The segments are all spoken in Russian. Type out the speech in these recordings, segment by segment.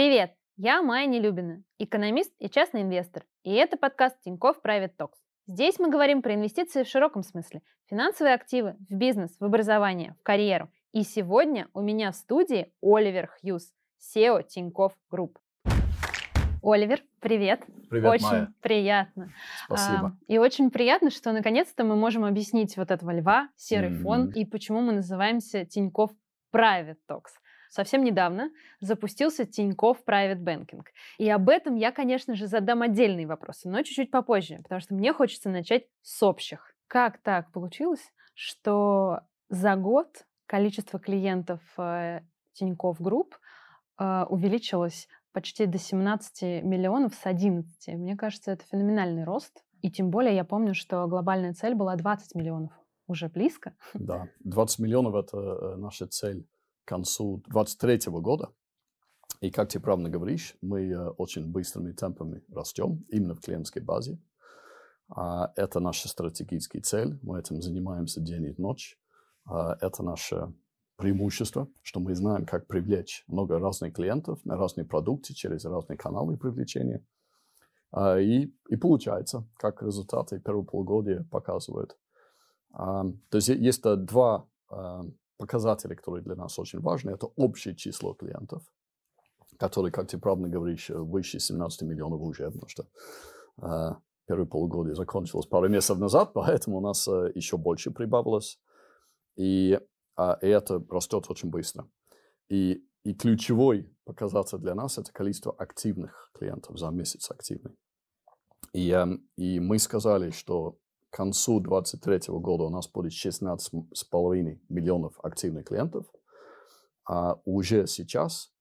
Привет! Я Майя Нелюбина, экономист и частный инвестор. И это подкаст Тинькофф Private Talks. Здесь мы говорим про инвестиции в широком смысле. Финансовые активы, в бизнес, в образование, в карьеру. И сегодня у меня в студии Оливер Хьюз, CEO Тинькофф Group. Оливер, привет. Привет, Очень Майя. приятно. Спасибо. А, и очень приятно, что наконец-то мы можем объяснить вот этого льва, серый Мгм. фон, и почему мы называемся Тинькофф Private Talks. Совсем недавно запустился Тинькофф Private Banking. И об этом я, конечно же, задам отдельные вопросы, но чуть-чуть попозже, потому что мне хочется начать с общих. Как так получилось, что за год количество клиентов э, Тинькофф Group э, увеличилось почти до 17 миллионов с 11. Мне кажется, это феноменальный рост. И тем более я помню, что глобальная цель была 20 миллионов. Уже близко. Да, 20 миллионов – это э, наша цель концу 2023 года. И как ты правильно говоришь, мы э, очень быстрыми темпами растем именно в клиентской базе. А Это наша стратегическая цель. Мы этим занимаемся день и ночь. А Это наше преимущество, что мы знаем, как привлечь много разных клиентов на разные продукты через разные каналы привлечения. А, И, и получается, как результаты первого полугодия показывают. То есть е- есть э, два показателя, которые для нас очень важны. Это общее число клиентов, которые, как ты правильно говоришь, э, выше 17 миллионов уже, потому что а, первое полугодие закончилось пару месяцев назад, поэтому у нас э, еще больше прибавилось. И, а, и это растет очень быстро. И, и ключевой показатель для нас – это количество активных клиентов за месяц активных. И, эм, и мы сказали, что к концу 2023 года у нас будет 16,5 миллионов активных клиентов, а уже сейчас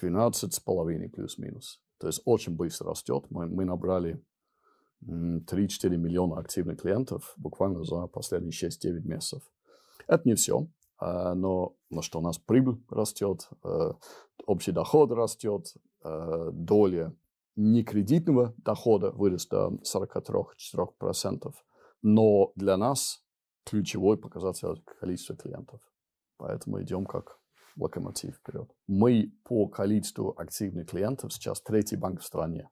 12,5 плюс-минус. То есть очень быстро растет. Мы, мы набрали м, 3-4 миллиона активных клиентов буквально за последние 6-9 месяцев. Это не все, а, но, но что у нас прибыль растет, э, общий доход растет, э, доля некредитного дохода вырос до 43-4%. Но для нас ключевой показатель – количество клиентов. Поэтому идем как локомотив вперед. Мы по количеству активных клиентов сейчас третий банк в стране.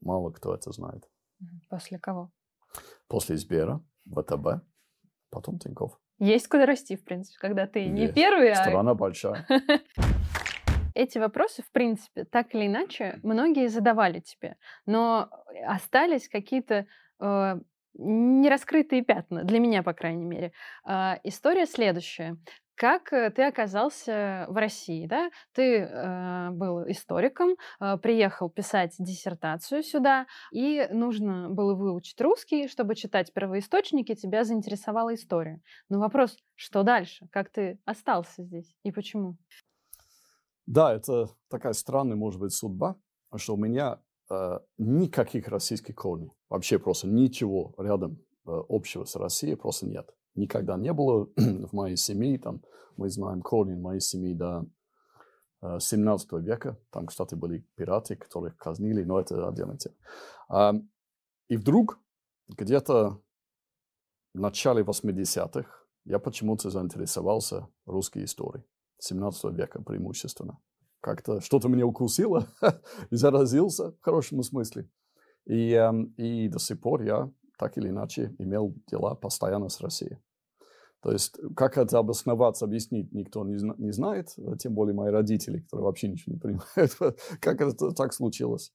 Мало кто это знает. После кого? После Сбера, ВТБ, потом Тинькофф. Есть куда расти, в принципе, когда ты не Есть. первый, а Страна большая. Эти вопросы, в принципе, так или иначе, многие задавали тебе, но остались какие-то э, нераскрытые пятна, для меня, по крайней мере. А, история следующая. Как э, ты оказался в России, да? Ты э, был историком, э, приехал писать диссертацию сюда, и нужно было выучить русский, чтобы читать первоисточники, тебя заинтересовала история. Но вопрос, что дальше? Как ты остался здесь и почему? Да, это такая странная, может быть, судьба, что у меня э, никаких российских корней. Вообще просто ничего рядом э, общего с Россией просто нет. Никогда не было в моей семье. Там, мы знаем корни моей семьи до э, 17 века. Там, кстати, были пираты, которых казнили, но это отдельная тема. И вдруг где-то в начале 80-х я почему-то заинтересовался русской историей. 17 века преимущественно. Как-то что-то меня укусило и заразился в хорошем смысле. И, эм, и до сих пор я так или иначе имел дела постоянно с Россией. То есть, как это обосновать, объяснить, никто не, не знает, а тем более мои родители, которые вообще ничего не понимают, как это так случилось.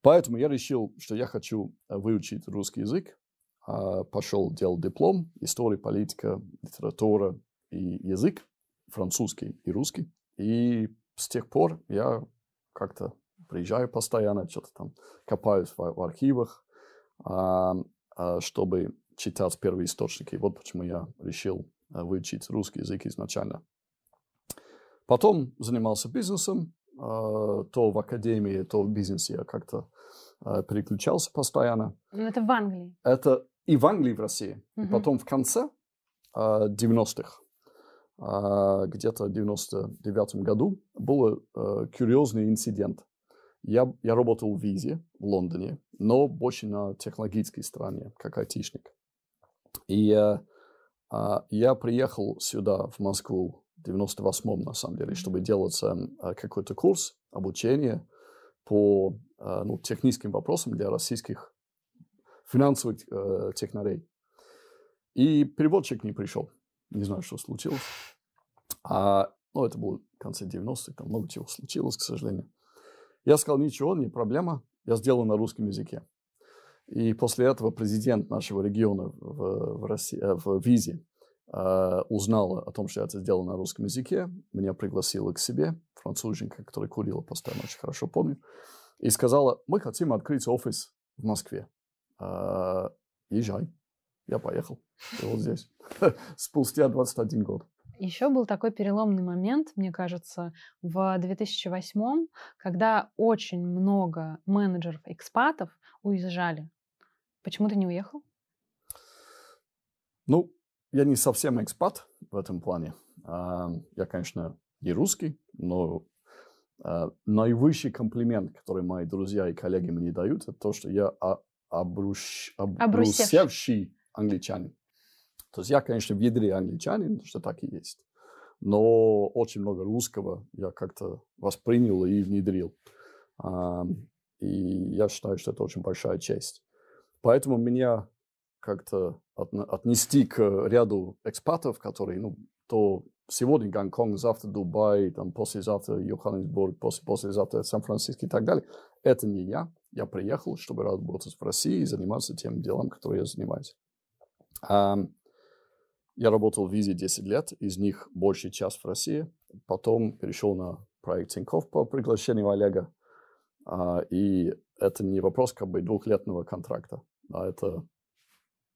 Поэтому я решил, что я хочу э, выучить русский язык, а, пошел делать диплом, история, политика, литература и язык, французский и русский. И с тех пор я как-то приезжаю постоянно, что-то там копаюсь в, в архивах, а, а, чтобы читать первые источники. Вот почему я решил а, выучить русский язык изначально. Потом занимался бизнесом, а, то в академии, то в бизнесе я как-то а, переключался постоянно. Ну, это в Англии. Это и в Англии, и в России. И Мгм. потом в конце а, 90-х, а, где-то в 99 году, был а, курьезный инцидент. Я, я работал в Визе в Лондоне, но больше на технологической стороне, как айтишник. И а, а, я приехал сюда, в Москву, в 98-м, на самом деле, чтобы делать а, какой-то курс обучение по э, ну, техническим вопросам для российских финансовых э, технарей. И переводчик не пришел. Не знаю, что случилось. А, ну, это было в конце 90-х, там много чего случилось, к сожалению. Я сказал, ничего, не проблема, я сделаю на русском языке. И после этого президент нашего региона в, в, России, э, в Визе э, узнала о том, что я это сделал на русском языке, меня пригласила к себе, француженка, которая курила постоянно, очень хорошо помню, и сказала, мы хотим открыть офис в Москве. Э, езжай. Я поехал. И вот здесь. Спустя 21 год. Еще был такой переломный момент, мне кажется, в 2008, когда очень много менеджеров-экспатов уезжали. Почему ты не уехал? Ну, я не совсем экспат в этом плане. А, я, конечно, не русский, но а, наивысший комплимент, который мои друзья и коллеги мне дают, это то, что я обруш... обрусевший англичанин. То есть я, конечно, в ядре англичанин, что так и есть. Но очень много русского я как-то воспринял и внедрил. И я считаю, что это очень большая честь. Поэтому меня как-то отнести к ряду экспатов, которые, ну, то сегодня Гонконг, завтра Дубай, там, послезавтра Йоханнесбург, после, послезавтра Сан-Франциско и так далее. Это не я. Я приехал, чтобы работать в России и заниматься тем делом, которым я занимаюсь. Я работал в Визе 10 лет, из них больший час в России. Потом перешел на проект Тинькофф по приглашению Олега. А, и это не вопрос как бы двухлетного контракта. А это,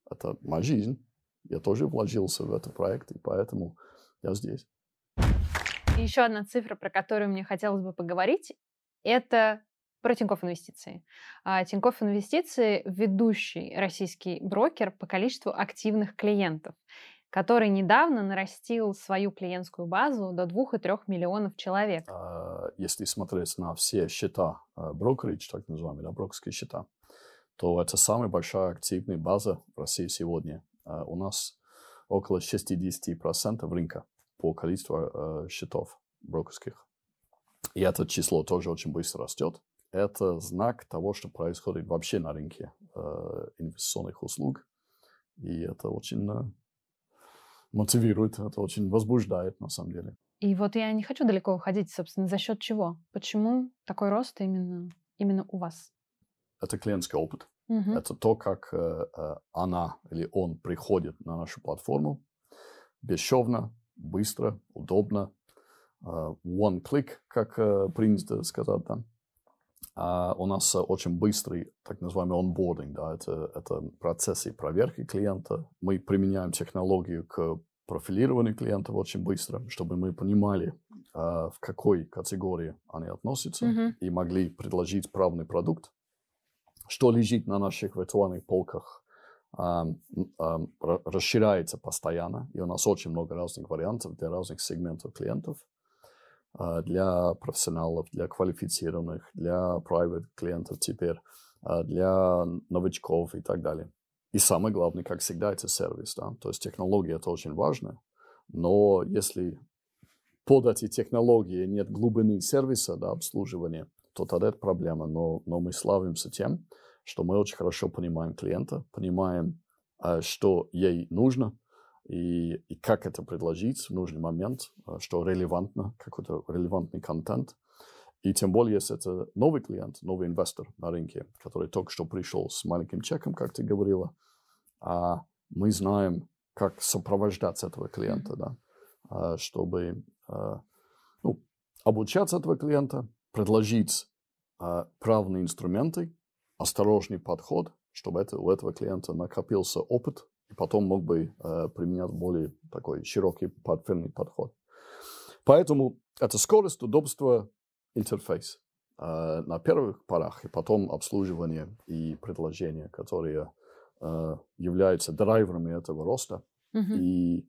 это моя жизнь. Я тоже вложился в этот проект, и поэтому я здесь. Еще одна цифра, про которую мне хотелось бы поговорить, это про Тинькофф Инвестиции. А, Тинькофф Инвестиции – ведущий российский брокер по количеству активных клиентов который недавно нарастил свою клиентскую базу до 2,3 миллионов человек. А, если смотреть на все счета а, брокеридж, так называемые, да, брокерские счета, то это самая большая активная база в России сегодня. А, у нас около 60% рынка по количеству счетов брокерских. И это число тоже очень быстро растет. Это знак того, что происходит вообще на рынке инвестиционных услуг. И это очень мотивирует, это очень возбуждает на самом деле. И вот я не хочу далеко уходить, собственно, за счет чего? Почему такой рост именно, именно у вас? Это клиентский опыт. Угу. Это то, как э, э, она или он приходит на нашу платформу бесшовно, быстро, удобно. Э, one click, как э, принято сказать, да. А у нас очень быстрый, так называемый онбординг, да, это, это процессы проверки клиента. Мы применяем технологию к профилированию клиентов очень быстро, чтобы мы понимали, а, в какой категории они относятся mm-hmm. и могли предложить правный продукт, что лежит на наших виртуальных полках, а, а, расширяется постоянно, и у нас очень много разных вариантов для разных сегментов клиентов. А, для профессионалов, для квалифицированных, для private клиентов теперь, а, для новичков и так далее. И самое главное, как всегда, это сервис. Да? То есть технология это очень важно, но если под эти технологии нет глубины сервиса, да, обслуживания, то тогда это проблема. Но, но мы славимся тем, что мы очень хорошо понимаем клиента, понимаем, а, что ей нужно, и, и как это предложить в нужный момент, э, что релевантно, какой-то релевантный контент. И тем более, если это новый клиент, новый инвестор на рынке, который только что пришел с маленьким чеком, как ты говорила, а мы знаем, как сопровождать этого клиента, да, а, чтобы а, ну, обучаться этого клиента, предложить а, правильные инструменты, осторожный подход, чтобы это, у этого клиента накопился опыт и потом мог бы э, применять более такой широкий портфельный подход. Поэтому это скорость, удобство, интерфейс э, на первых порах, и потом обслуживание и предложения, которые э, являются драйверами этого роста. Mm-hmm. И,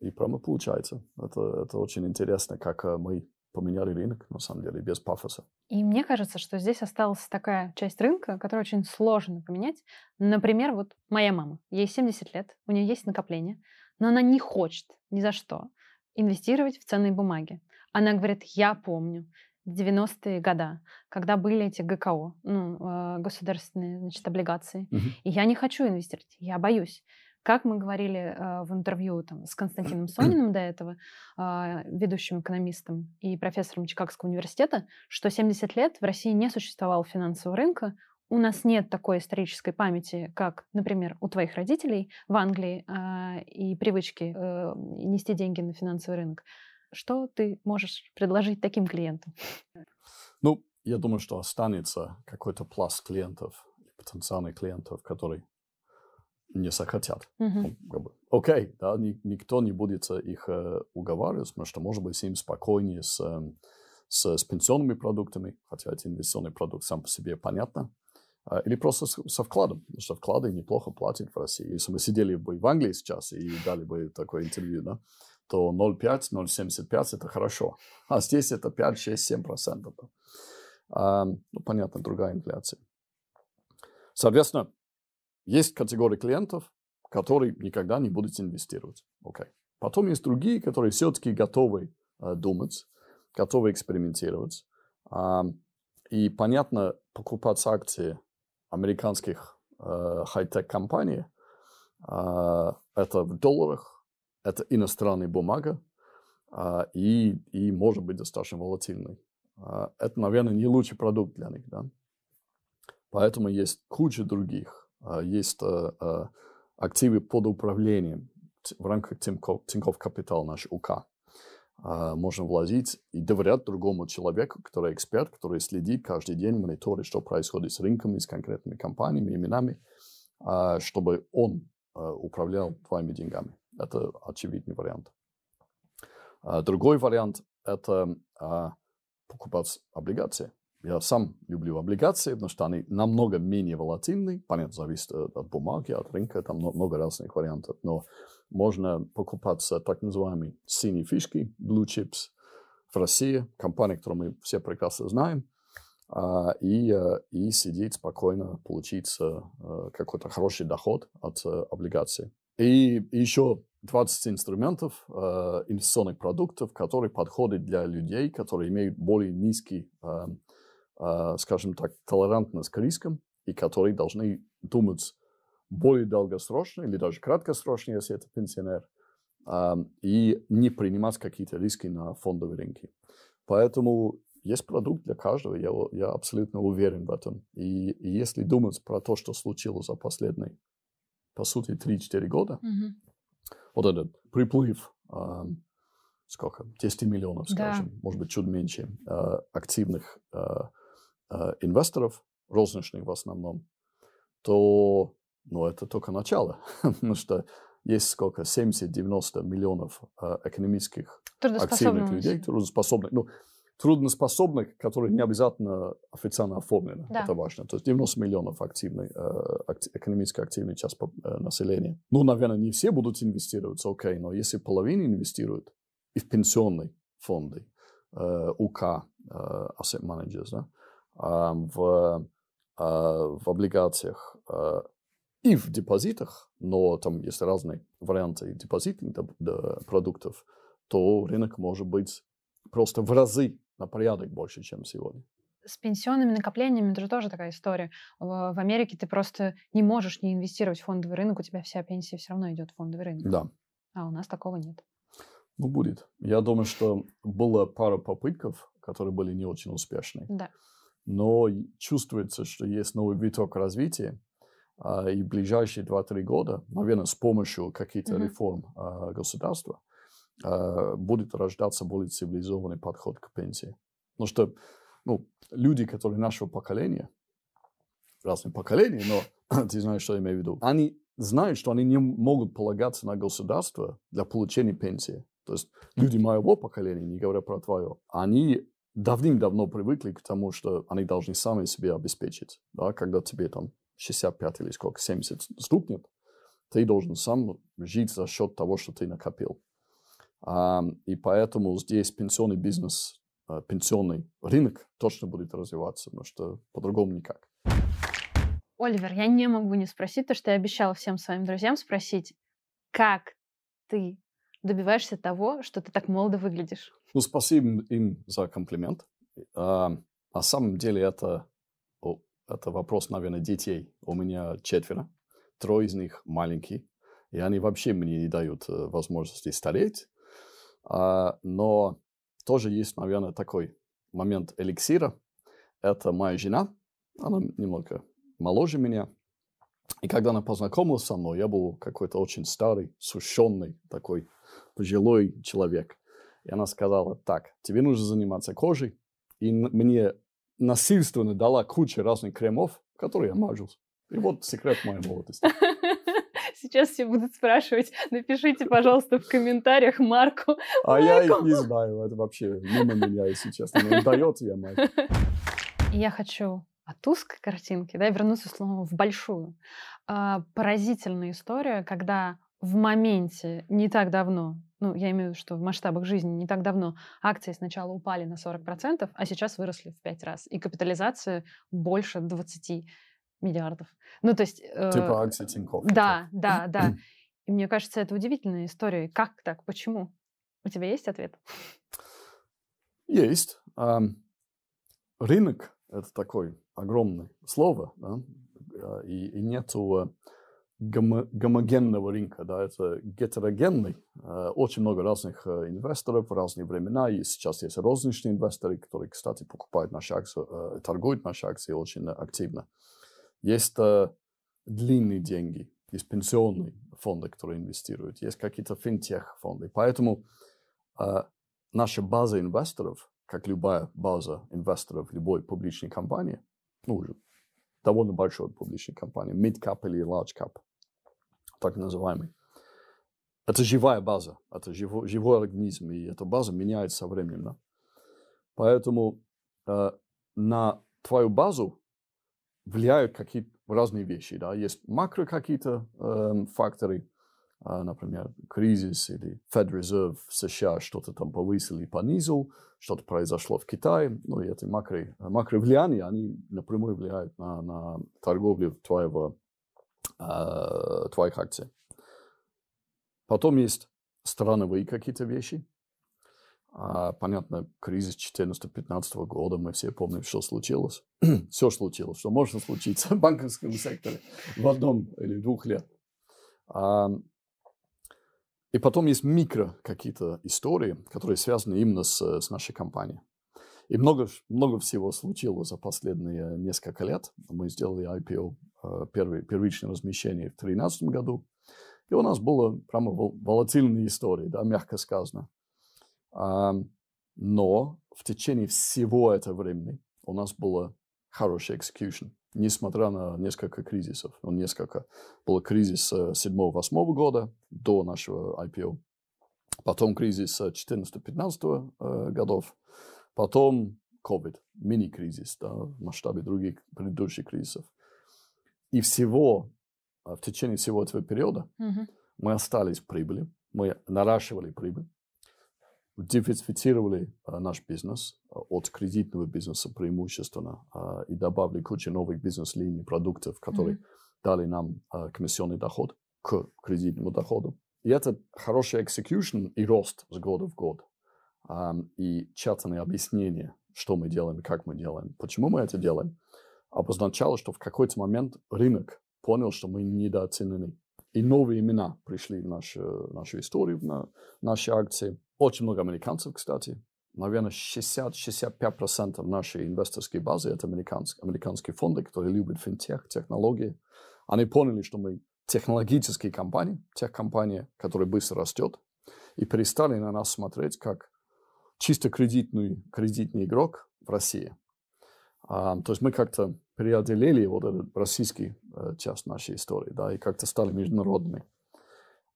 и прямо получается. Это, это очень интересно, как э, мы поменяли рынок, на самом деле, без пафоса. И мне кажется, что здесь осталась такая часть рынка, которую очень сложно поменять. Например, вот моя мама, ей 70 лет, у нее есть накопление, но она не хочет ни за что инвестировать в ценные бумаги. Она говорит, я помню, 90-е года, когда были эти ГКО, ну, э, государственные, значит, облигации. Мгм. И я не хочу инвестировать, я боюсь. Как мы говорили э, в интервью там, с Константином Сониным до этого, э, ведущим экономистом и профессором Чикагского университета, что 70 лет в России не существовало финансового рынка, у нас нет такой исторической памяти, как, например, у твоих родителей в Англии э, и привычки э, нести деньги на финансовый рынок. Что ты можешь предложить таким клиентам? Ну, я думаю, что останется какой-то пласт клиентов, потенциальных клиентов, которые не захотят. Мгм. Ну, как бы, окей, да, ни- никто не будет э, их э, уговаривать, потому что, может быть, им спокойнее с, эм, с, с пенсионными продуктами, хотя это инвестиционный продукт сам по себе понятно, А, или просто с- со вкладом, потому что вклады неплохо платят в России. Если мы сидели бы в Англии сейчас и дали бы такое интервью, да, то 0,5, 0,75 это хорошо, а здесь это 5, 6, 7 процентов. А, ну, понятно, другая инфляция. Соответственно, есть категория клиентов, которые никогда не будут инвестировать. Окей. Потом есть другие, которые все-таки готовы э, думать, готовы экспериментировать. А, и, понятно, покупать акции американских э, хай-тек компаний а, это в долларах, это иностранная бумага а, и, и может быть достаточно волатильный. А, это, наверное, не лучший продукт для них. Да? Поэтому есть куча других. А, Есть э, э, активы под управлением в рамках Тинькофф, Тинькофф Капитал, наш УК. А, Можно вложить и доверять другому человеку, который эксперт, который следит каждый день, мониторит, что происходит с рынками, с конкретными компаниями, именами, а, чтобы он управлял твоими деньгами. Это очевидный вариант. А, Другой вариант – это а, покупать облигации. Я сам люблю облигации, потому что они намного менее волатильны. Понятно, зависит э, от бумаги, от рынка, там мно- много разных вариантов. Но можно покупать э, так называемые синие фишки, blue chips в России, компания, которую мы все прекрасно знаем, а, и, э, и сидеть спокойно, получить э, какой-то хороший доход от облигаций. И еще 20 инструментов, э, инвестиционных продуктов, которые подходят для людей, которые имеют более низкий, э, э, скажем так, толерантность к рискам, и которые должны думать более долгосрочно или даже краткосрочно, если это пенсионер, а, и не принимать какие-то риски на фондовые рынки. Поэтому есть продукт для каждого, я, я абсолютно уверен в этом. И, и если думать про то, что случилось за последние, по сути, 3-4 года, Мгм. вот этот приплыв, а, сколько, 10 миллионов, Да. скажем, может быть, чуть меньше, а, активных а, а, инвесторов, розничных в основном, то ну, это только начало. Потому что есть сколько, 70-90 миллионов а, экономических активных людей, трудоспособных, ну, трудноспособных, которые не обязательно официально оформлены. Да. Это важно. То есть 90 миллионов активной, э, акти- экономически активной часть э, населения. Ну, наверное, не все будут инвестировать, окей, но если половина инвестирует и в пенсионные фонды, э, УК, э, Asset Managers, да, в, а, в облигациях э, и в депозитах, но там есть разные варианты депозитных продуктов, то рынок может быть просто в разы на порядок больше, чем сегодня. С пенсионными накоплениями это же тоже такая история. В в Америке ты просто не можешь не инвестировать в фондовый рынок, у тебя вся пенсия все равно идет в фондовый рынок. Да, А у нас такого нет. ну будет. Я думаю, что было пара попытков, которые были не очень успешны. Да. Но чувствуется, что есть новый виток развития, а, и в ближайшие 2-3 года, наверное, с помощью каких-то Мгм. реформ а, государства, а, будет рождаться более цивилизованный подход к пенсии. Потому что ну, люди, которые нашего поколения, разные поколения, но ты знаешь, что я имею в виду, они знают, что они не могут полагаться на государство для получения пенсии. То есть люди моего поколения, не говоря про твое, они давным-давно привыкли к тому, что они должны сами себя обеспечить. Да? Когда тебе там 65 или сколько, 70 стукнет, ты должен сам жить за счет того, что ты накопил. А, и поэтому здесь пенсионный бизнес, а, пенсионный рынок точно будет развиваться, потому что по-другому никак. Оливер, я не могу не спросить то, что я обещала всем своим друзьям спросить. Как ты добиваешься того, что ты так молодо выглядишь? Ну, спасибо им за комплимент. а, на самом деле это, это вопрос, наверное, детей. У меня четверо, трое из них маленькие, и они вообще мне не дают э, возможности стареть. А, но тоже есть, наверное, такой момент эликсира. Это моя жена, она немного моложе меня. И когда она познакомилась со мной, я был какой-то очень старый, сушеный, такой пожилой человек. И она сказала, так, тебе нужно заниматься кожей. И мне насильственно дала кучу разных кремов, которые я мажусь. И вот секрет моей молодости. Сейчас все будут спрашивать, напишите, пожалуйста, в комментариях Марку. А я их не знаю, это вообще мимо меня, если честно. Не дает я мать. Я хочу от узкой картинки, да, вернуться словом в большую. А, поразительная история, когда в моменте не так давно, ну, я имею в виду, что в масштабах жизни не так давно акции сначала упали на 40%, а сейчас выросли в 5 раз. И капитализация больше 20 миллиардов. Ну, то есть... Э, типа акции Тинькофф. Да, да, да. И мне кажется, это удивительная история. Как так? Почему? У тебя есть ответ? Есть. Рынок — это такое огромное слово, да? А, и, и нету гомо, гомогенного рынка, да, это гетерогенный. Uh, очень много разных uh, инвесторов в разные времена. И сейчас есть розничные инвесторы, которые, кстати, покупают наши акции, uh, торгуют наши акции очень активно. Есть длинные деньги, есть пенсионные фонды, которые инвестируют, есть какие-то финтех-фонды. Поэтому наша база инвесторов, как любая база инвесторов любой публичной компании, ну, уже довольно большой публичной компании, mid-cap или large-cap, так называемый, это живая база, это живой, живой организм, и эта база меняется со временем. Да? Поэтому э, на твою базу влияют какие-то разные вещи. Да? Есть макро какие-то э, факторы, э, например, кризис или Fed Reserve в США что-то там повысил и понизил, что-то произошло в Китае. Ну, и эти макро, макро влияния, они напрямую влияют на, на торговлю твоего, э, твоих акций. Потом есть страновые какие-то вещи. А, понятно, кризис 14-15 года, мы все помним, что случилось. все случилось, что может случиться в банковском секторе в одном или двух лет. А, и потом есть микро какие-то истории, которые связаны именно с, с нашей компанией. И много, много всего случилось за последние несколько лет. Мы сделали IPO, э, первый, первичное размещение в 2013 году. И у нас было прямо волатильные истории, да, мягко сказано. Но в течение всего этого времени у нас было хороший execution, несмотря на несколько кризисов. Ну, несколько. Был кризис 7-8 года до нашего IPO. Потом кризис 14-15 э, годов. Потом COVID, мини-кризис да, в масштабе других предыдущих кризисов. И всего, э, в течение всего этого периода mm-hmm. мы остались в прибыли, мы наращивали прибыль, диверсифицировали а, наш бизнес а, от кредитного бизнеса преимущественно а, и добавили кучу новых бизнес-линий, продуктов, которые mm-hmm. дали нам а, комиссионный доход к кредитному доходу. И это хороший execution и рост с года в год. И тщательное объяснение, что мы делаем как мы делаем, почему мы это делаем, обозначало, что в какой-то момент рынок понял, что мы недооценены. И новые имена пришли в нашу, нашу историю, на наши акции. Очень много американцев, кстати. Наверное, 60-65% нашей инвесторской базы – это американские, американские фонды, которые любят финтех, технологии. Они поняли, что мы технологические компании, тех компания, которая быстро растет, и перестали на нас смотреть как чисто кредитный, кредитный игрок в России. А, то есть мы как-то преодолели вот этот российский э, часть нашей истории, да, и как-то стали международными.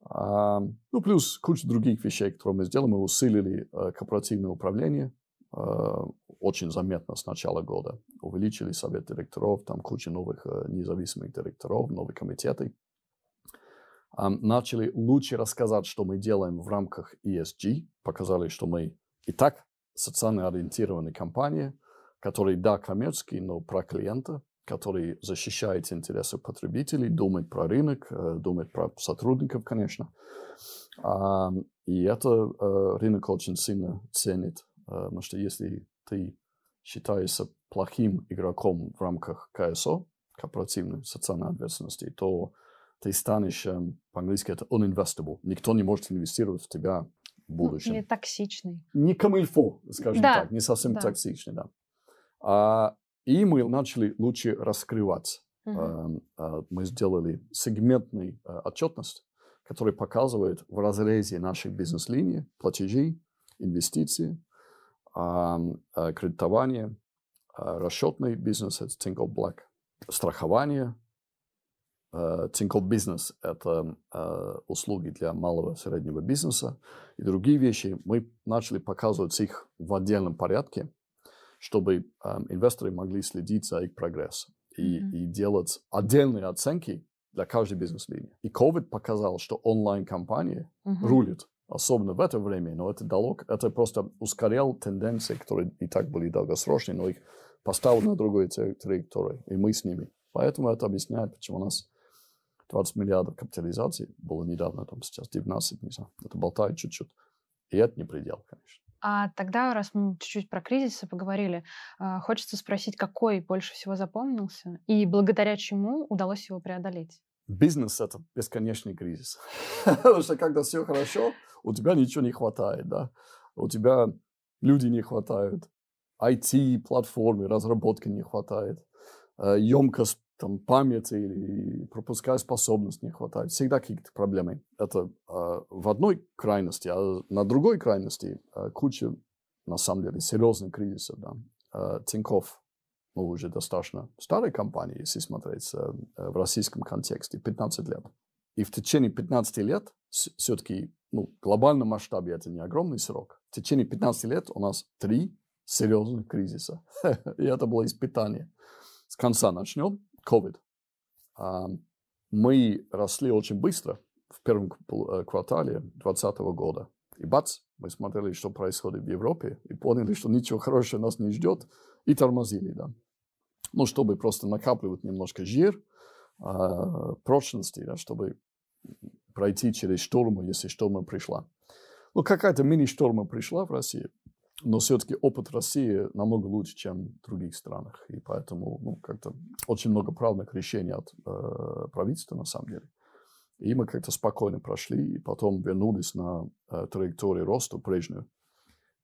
А, ну, плюс куча других вещей, которые мы сделали. Мы усилили э, корпоративное управление э, очень заметно с начала года. Увеличили совет директоров, там куча новых э, независимых директоров, новые комитеты. Э, начали лучше рассказать, что мы делаем в рамках ESG. Показали, что мы и так социально ориентированная компания, который, да, коммерческий, но про клиента, который защищает интересы потребителей, думает про рынок, э, думает про сотрудников, конечно. И это э, рынок очень сильно ценит, э, потому что если ты считаешься плохим игроком в рамках КСО, корпоративной социальной ответственности, то ты станешь, эм, по-английски это uninvestable. Никто не может инвестировать в тебя в Ну, будущем. или токсичный. Не камильфо, скажем Да, так, не совсем да. токсичный, да. А, и мы начали лучше раскрываться. Мгм. Эм, э, мы сделали сегментный э, отчетность, который показывает в разрезе нашей бизнес-линии платежи, инвестиции, ам, э, кредитование, э, расчетный бизнес, это Tinkoff Black, страхование, э, Tinkoff Business – это э, услуги для малого и среднего бизнеса, и другие вещи. Мы начали показывать их в отдельном порядке, чтобы эм, инвесторы могли следить за их прогрессом и, Мгм. и делать отдельные оценки для каждой бизнес-линии. И COVID показал, что онлайн-компании Мгм. рулят, особенно в это время, но это дало, это просто ускорял тенденции, которые и так были долгосрочные, но их поставил на другую тра- траекторию, и мы с ними. Поэтому это объясняет, почему у нас 20 миллиардов капитализации было недавно, там сейчас 19, не знаю, это болтает чуть-чуть. И это не предел, конечно. А тогда, раз мы чуть-чуть про кризисы поговорили, а, хочется спросить, какой больше всего запомнился и благодаря чему удалось его преодолеть? Бизнес – это бесконечный кризис. Потому что когда все хорошо, у тебя ничего не хватает, да. У тебя люди не хватают, IT-платформы, разработки не хватает, э, емкость там, памяти или пропуская способность не хватает. Всегда какие-то проблемы. Это э, в одной крайности, а на другой крайности э, куча, на самом деле, серьезных кризисов. Да. Э, Тинькофф, ну, уже достаточно старой компании, если смотреть э, э, в российском контексте, 15 лет. И в течение 15 лет, все-таки, ну, в глобальном масштабе это не огромный срок, в течение 15 лет у нас три серьезных кризиса. И это было испытание. С конца начнем. COVID. Мы росли очень быстро в первом квартале э, квартале 2020 года. И бац, мы смотрели, что происходит в Европе, и поняли, что ничего хорошего нас не ждет, и тормозили, да. Ну, чтобы просто накапливать немножко жир, а, прочности, да, чтобы пройти через штормы, если шторма пришла. Ну, какая-то мини-шторма пришла в России, но все-таки опыт России намного лучше, чем в других странах. И поэтому, ну, как-то очень много правильных решений от э, правительства, на самом деле. И мы как-то спокойно прошли, и потом вернулись на э, траекторию роста прежнюю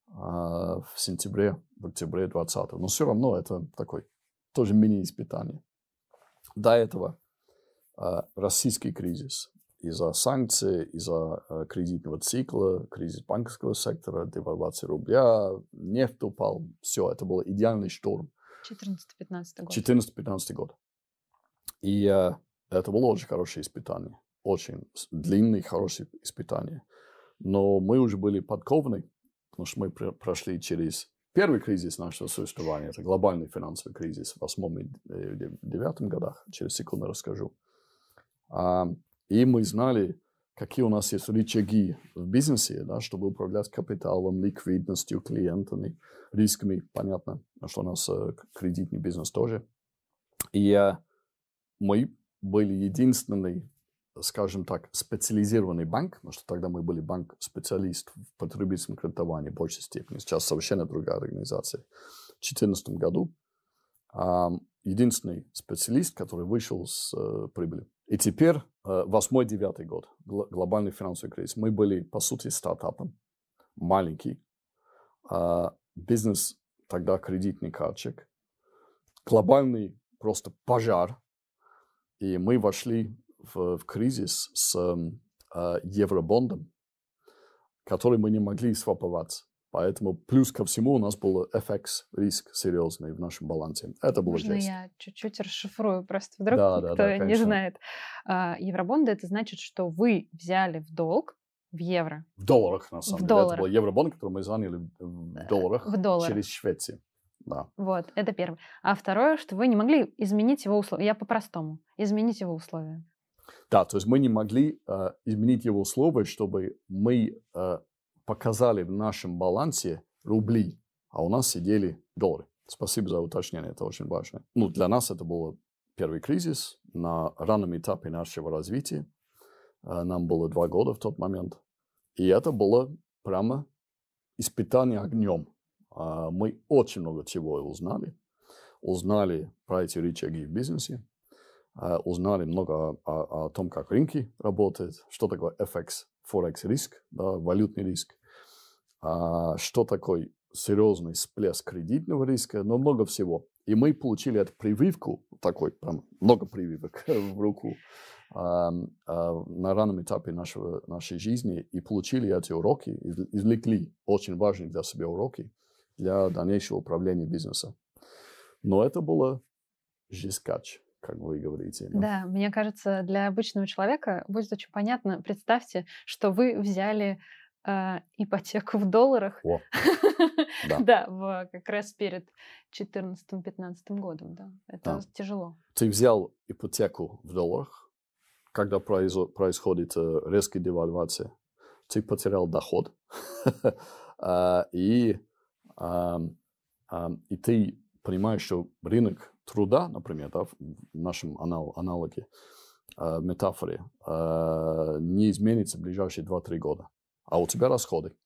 э, в сентябре, в октябре 2020. Но все равно это такой тоже мини-испытание. До этого э, российский кризис из-за санкций, из-за э, кредитного цикла, кризис банковского сектора, девальвация рубля, нефть упал. Все, это был идеальный шторм. 14-15 год. 14-15 год. И э, это было очень хорошее испытание. Очень длинное, хорошее испытание. Но мы уже были подкованы, потому что мы пр- прошли через первый кризис нашего существования. Это глобальный финансовый кризис в восьмом и э, дев- девятом годах. Через секунду расскажу. А, и мы знали, какие у нас есть рычаги в бизнесе, да, чтобы управлять капиталом, ликвидностью, клиентами, рисками, понятно, что у нас э, кредитный бизнес тоже. И э, мы были единственный, скажем так, специализированный банк, потому что тогда мы были банк-специалист в потребительском кредитовании в большей степени. Сейчас совершенно другая организация. В 2014 году а, единственный специалист, который вышел с э, прибыли. И теперь э, восьмой-девятый год, гл- глобальный финансовый кризис. Мы были, по сути, стартапом, маленький. А, бизнес тогда кредитный карточек. Глобальный просто пожар. И мы вошли в, в кризис с эм, э, евробондом, который мы не могли сваповать. Поэтому плюс ко всему у нас был FX риск серьезный в нашем балансе. Это было Можно жесть. я чуть-чуть расшифрую? Просто вдруг Да, да, кто да, не конечно. знает. А, Евробонды это значит, что вы взяли в долг в евро, В долларах, на самом В деле. долларах. Это был евробонд, который мы заняли в- в долларах в долларах. через Швецию. Да. Вот, это первое. А второе, что вы не могли изменить его условия. Я по-простому. Изменить его условия. Да, то есть мы не могли э, изменить его условия, чтобы мы э, показали в нашем балансе рубли, а у нас сидели доллары. Спасибо за уточнение, это очень важно. Ну, для нас это был первый кризис на раннем этапе нашего развития. Э, нам было два года в тот момент. И это было прямо испытание огнем. а, мы очень много чего узнали. Узнали про эти рычаги в бизнесе, а, узнали много о, о, о том, как рынки работают, что такое FX, Forex риск, да, валютный риск, а, что такое серьезный всплеск кредитного риска, но много всего. И мы получили эту прививку, такой, прям много прививок в руку а, а, на раннем этапе нашего, нашей жизни и получили эти уроки, извлекли очень важные для себя уроки для дальнейшего управления бизнесом. Но это было жесткач как вы говорите. Да? да, мне кажется, для обычного человека будет очень понятно. Представьте, что вы взяли э, ипотеку в долларах. О, да, да в, как раз перед 2014-2015 годом. Да. Это тяжело. Ты взял ипотеку в долларах, когда происходит э, резкая девальвация, ты потерял доход, а, и, и ты понимаешь, что рынок труда, например, да, в нашем анал аналоге, э, метафоре, э, не изменится в ближайшие 2-3 года. А у тебя расходы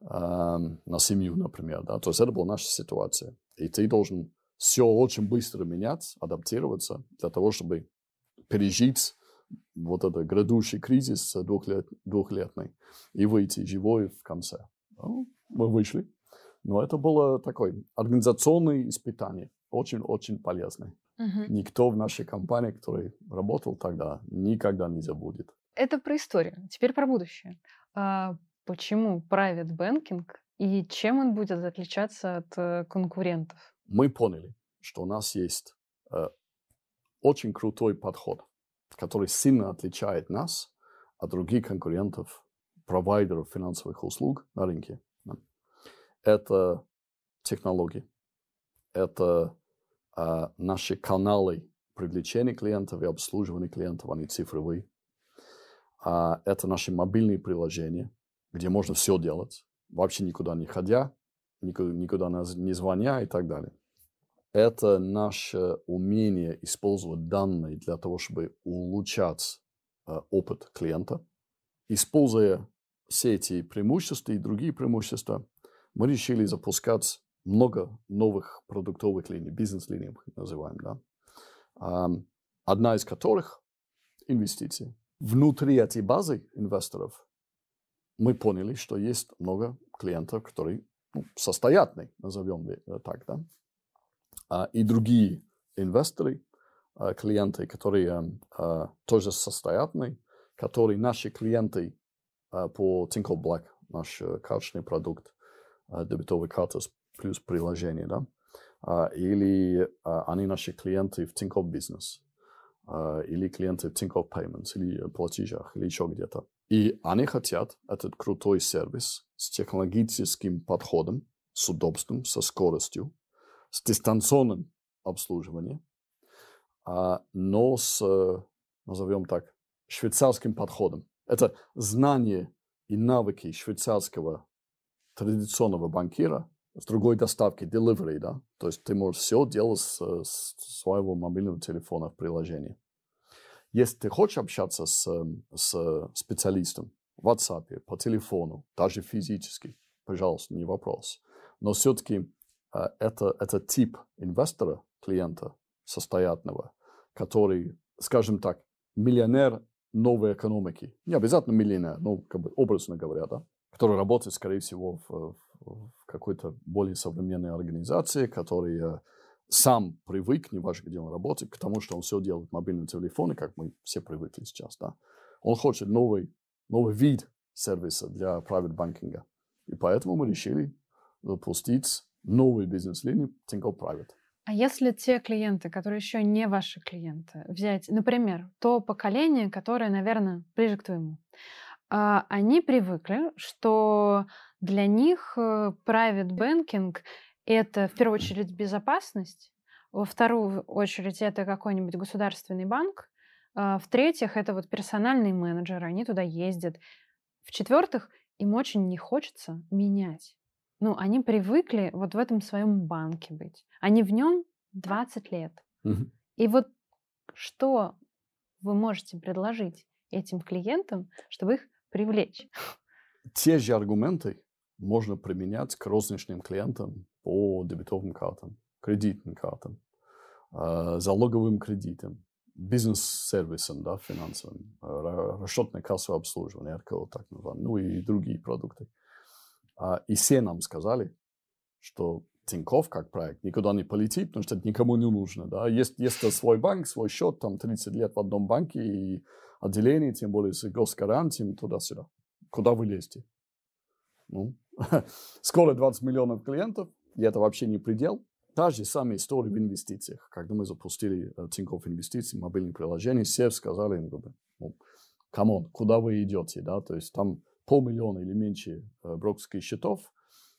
э, на семью, например. Да? То есть это была наша ситуация. И ты должен все очень быстро менять, адаптироваться для того, чтобы пережить вот этот грядущий кризис двухлет, двухлетный и выйти живой в конце. Ну, мы вышли. Но это было такое организационное испытание, очень-очень полезное. Угу. Никто в нашей компании, который работал тогда, никогда не забудет. Это про историю. Теперь про будущее. А почему private banking и чем он будет отличаться от э, конкурентов? Мы поняли, что у нас есть э, очень крутой подход, который сильно отличает нас от других конкурентов, провайдеров финансовых услуг на рынке это технологии, это а, наши каналы привлечения клиентов и обслуживания клиентов, они цифровые. А, это наши мобильные приложения, где можно все делать, вообще никуда не ходя, никуда, никуда не звоня и так далее. Это наше умение использовать данные для того, чтобы улучшать э, опыт клиента. Используя все эти преимущества и другие преимущества, мы решили запускать много новых продуктовых линий, бизнес-линий, мы их называем, да. Одна из которых – инвестиции. Внутри этой базы инвесторов мы поняли, что есть много клиентов, которые ну, состоятельные, назовем так, да. А, и другие инвесторы, а, клиенты, которые а, тоже состоятельные, которые наши клиенты по Tinko Black, наш э, карточный продукт, дебетовой карты плюс приложение, да, или они наши клиенты в Tinkoff Business, или клиенты в Tinkoff Payments, или платежах, или еще где-то. И они хотят этот крутой сервис с технологическим подходом, с удобством, со скоростью, с дистанционным обслуживанием, но с, назовем так, швейцарским подходом. Это знание и навыки швейцарского традиционного банкира с другой доставки, delivery, да. То есть ты можешь все делать с, с своего мобильного телефона в приложении. Если ты хочешь общаться с, с специалистом в WhatsApp, по телефону, даже физически, пожалуйста, не вопрос. Но все-таки э, это, это тип инвестора, клиента состоятельного, который, скажем так, миллионер новой экономики. Не обязательно миллионер, но как бы образно говоря, да который работает, скорее всего, в, в какой-то более современной организации, который э, сам привык, неважно, где он работает, к тому, что он все делает в мобильном телефоне, как мы все привыкли сейчас, да. Он хочет новый, новый вид сервиса для private банкинга. И поэтому мы решили запустить новый бизнес-линию Tinko Private. А если те клиенты, которые еще не ваши клиенты, взять, например, то поколение, которое, наверное, ближе к твоему, они привыкли, что для них э, private banking это в первую очередь безопасность, во вторую очередь это какой-нибудь государственный банк, а в-третьих, это вот персональные менеджеры, они туда ездят. В-четвертых, им очень не хочется менять. Ну, они привыкли вот в этом своем банке быть. Они в нем 20 лет. Угу. И вот что вы можете предложить этим клиентам, чтобы их привлечь. Те же аргументы можно применять к розничным клиентам по дебетовым картам, кредитным картам, э, залоговым кредитам, бизнес-сервисам, да, финансовым, э, расчетное кассовое обслуживание, РКО так называемое, ну и другие продукты. А, и все нам сказали, что Тиньков как проект никуда не полетит, потому что это никому не нужно. Да? Есть, есть свой банк, свой счет, там 30 лет в одном банке и отделение, тем более с госгарантием туда-сюда. Куда вы лезете? Ну, скоро 20 миллионов клиентов, и это вообще не предел. Та же самая история в инвестициях. Когда мы запустили э, Тинькофф инвестиции, мобильные приложения, все сказали, ну, come on, куда вы идете, да, то есть там полмиллиона или меньше э, брокерских счетов,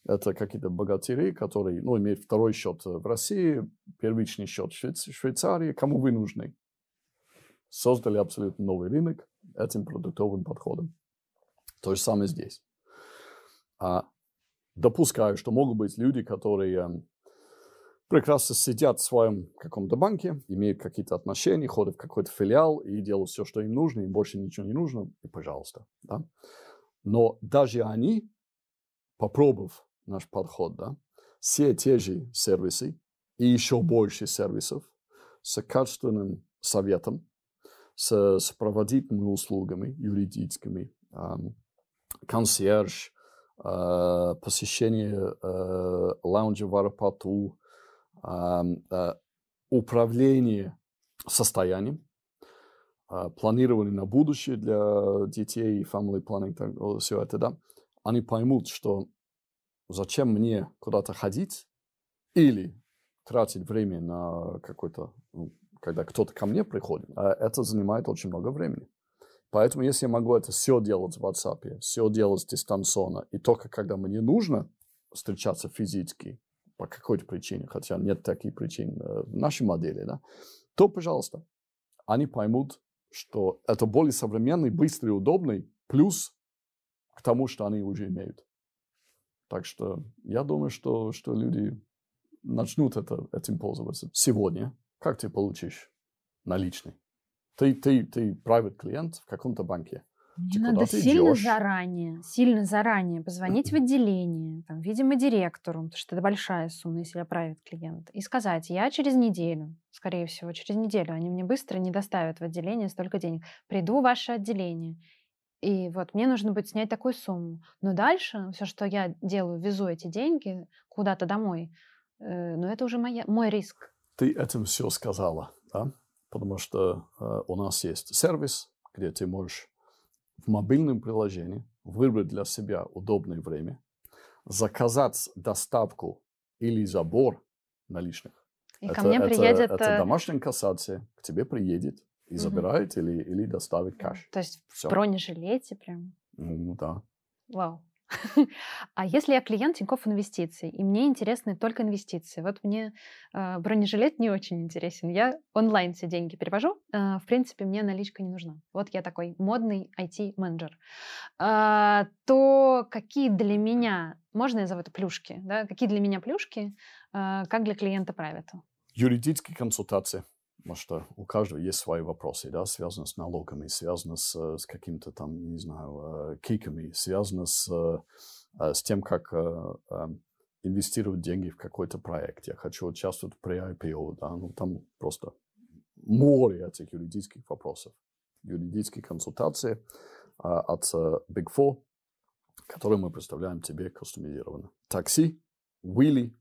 это какие-то богатыри, которые, ну, имеют второй счет в России, первичный счет в Швейцарии, кому вы нужны. Создали абсолютно новый рынок этим продуктовым подходом. То же самое здесь. А допускаю, что могут быть люди, которые эм, прекрасно сидят в своем каком-то банке, имеют какие-то отношения, ходят в какой-то филиал и делают все, что им нужно, им больше ничего не нужно, и пожалуйста. Да? Но даже они, попробовав наш подход, да, все те же сервисы и еще больше сервисов с качественным советом, с сопроводительными услугами юридическими, эм, консьерж, э, посещение э, лаунжа в аэропорту, э, управление состоянием, планирование на будущее для детей, family planning, все это, да, они поймут, что зачем мне куда-то ходить или тратить время на какой-то, ну, когда кто-то ко мне приходит, это занимает очень много времени. Поэтому, если я могу это все делать в WhatsApp, все делать дистанционно, и только когда мне нужно встречаться физически, по какой-то причине, хотя нет таких причин э, в нашей модели, да, то, пожалуйста, они поймут, что это более современный, быстрый, удобный, плюс к тому, что они уже имеют. Так что я думаю, что, что люди начнут это, этим пользоваться сегодня. Как ты получишь наличный? Ты, ты, ты private клиент в каком-то банке. Мне ты надо сильно идешь? заранее, сильно заранее позвонить в отделение, там, видимо, директору, потому что это большая сумма, если я private клиент, и сказать, я через неделю, скорее всего, через неделю, они мне быстро не доставят в отделение столько денег, приду в ваше отделение, и вот мне нужно будет снять такую сумму. Но дальше все, что я делаю, везу эти деньги куда-то домой, э, но это уже моя, мой риск. Ты этим все сказала, да? потому что э, у нас есть сервис, где ты можешь в мобильном приложении выбрать для себя удобное время, заказать доставку или забор наличных. И это, ко мне приедет... Это, это домашняя кассация, к тебе приедет и забирает угу. или, или доставит кэш. То есть Всё. в бронежилете прям? Ну да. Вау. А если я клиент Тинькофф Инвестиций, и мне интересны только инвестиции, вот мне э, бронежилет не очень интересен, я онлайн все деньги перевожу, э, в принципе, мне наличка не нужна. Вот я такой модный IT-менеджер. Э, то какие для меня, можно я назову это плюшки, да? какие для меня плюшки, э, как для клиента правила? Юридические консультации. Потому что у каждого есть свои вопросы, да, связаны с налогами, связаны с, с каким-то там, не знаю, э, киками, связаны с, э, с тем, как э, инвестировать деньги в какой-то проект. Я хочу участвовать при IPO, да, ну там просто море этих юридических вопросов. Юридические консультации от Big Four, которые мы представляем тебе кастомизированно. Такси, Уилли,